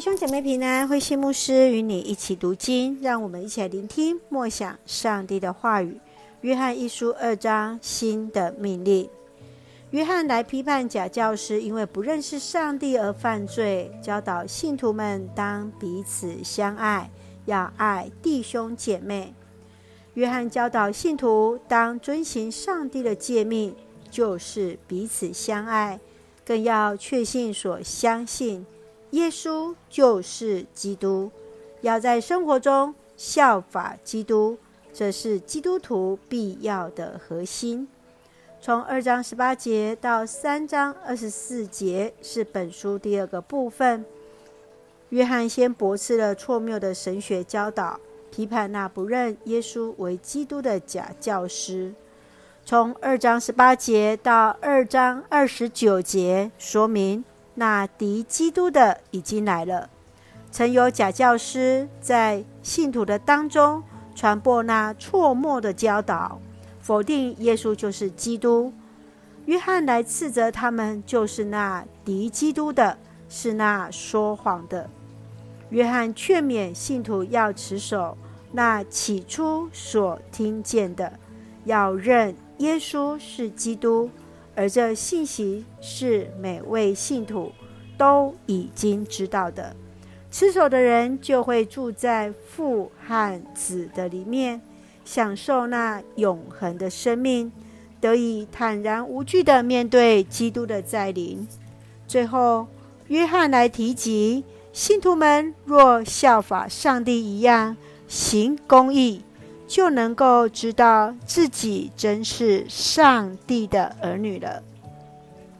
兄姐妹平安，慧馨牧师与你一起读经，让我们一起来聆听默想上帝的话语。约翰一书二章，新的命令。约翰来批判假教师，因为不认识上帝而犯罪，教导信徒们当彼此相爱，要爱弟兄姐妹。约翰教导信徒当遵行上帝的诫命，就是彼此相爱，更要确信所相信。耶稣就是基督，要在生活中效法基督，这是基督徒必要的核心。从二章十八节到三章二十四节是本书第二个部分。约翰先驳斥了错谬的神学教导，批判那不认耶稣为基督的假教师。从二章十八节到二章二十九节，说明。那敌基督的已经来了，曾有假教师在信徒的当中传播那错谬的教导，否定耶稣就是基督。约翰来斥责他们，就是那敌基督的，是那说谎的。约翰劝勉信徒要持守那起初所听见的，要认耶稣是基督。而这信息是每位信徒都已经知道的，持守的人就会住在父和子的里面，享受那永恒的生命，得以坦然无惧地面对基督的再临。最后，约翰来提及，信徒们若效法上帝一样行公义。就能够知道自己真是上帝的儿女了。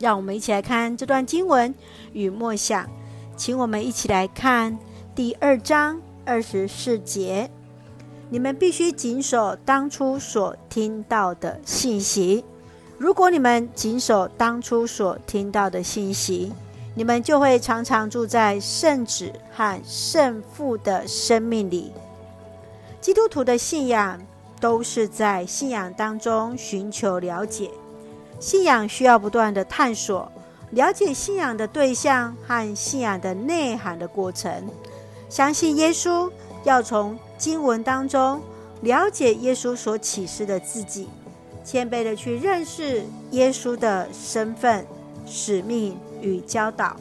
让我们一起来看这段经文与默想，请我们一起来看第二章二十四节：你们必须谨守当初所听到的信息。如果你们谨守当初所听到的信息，你们就会常常住在圣子和圣父的生命里。基督徒的信仰都是在信仰当中寻求了解，信仰需要不断的探索，了解信仰的对象和信仰的内涵的过程。相信耶稣，要从经文当中了解耶稣所启示的自己，谦卑的去认识耶稣的身份、使命与教导，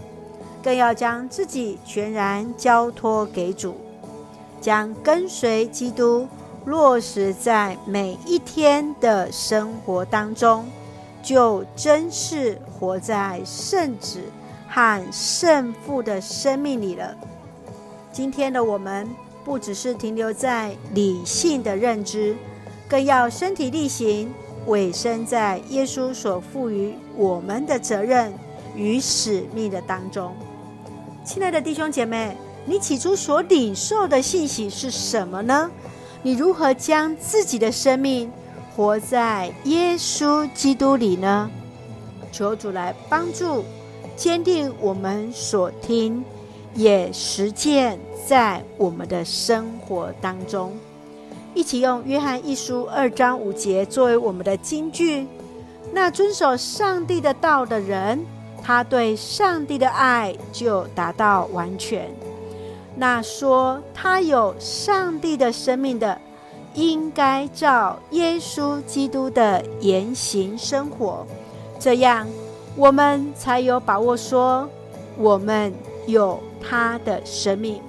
更要将自己全然交托给主。将跟随基督落实在每一天的生活当中，就真是活在圣子和圣父的生命里了。今天的我们不只是停留在理性的认知，更要身体力行，委身在耶稣所赋予我们的责任与使命的当中。亲爱的弟兄姐妹。你起初所领受的信息是什么呢？你如何将自己的生命活在耶稣基督里呢？求主来帮助，坚定我们所听，也实践在我们的生活当中。一起用约翰一书二章五节作为我们的金句。那遵守上帝的道的人，他对上帝的爱就达到完全。那说他有上帝的生命的，应该照耶稣基督的言行生活，这样我们才有把握说我们有他的生命。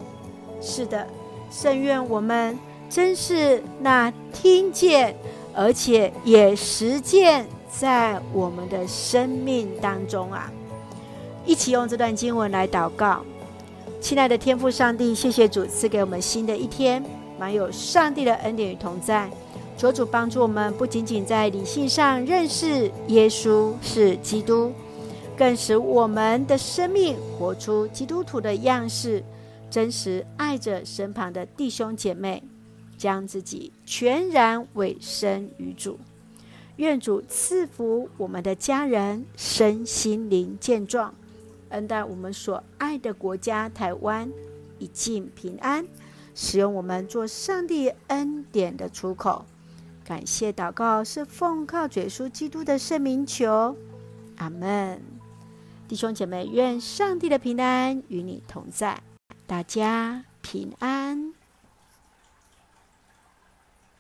是的，圣愿我们真是那听见，而且也实践在我们的生命当中啊！一起用这段经文来祷告。亲爱的天父上帝，谢谢主赐给我们新的一天，满有上帝的恩典与同在。求主帮助我们，不仅仅在理性上认识耶稣是基督，更使我们的生命活出基督徒的样式，真实爱着身旁的弟兄姐妹，将自己全然委身于主。愿主赐福我们的家人身心灵健壮。恩待我们所爱的国家台湾，以尽平安，使用我们做上帝恩典的出口。感谢祷告是奉靠主耶稣基督的圣名求，阿门。弟兄姐妹，愿上帝的平安与你同在。大家平安。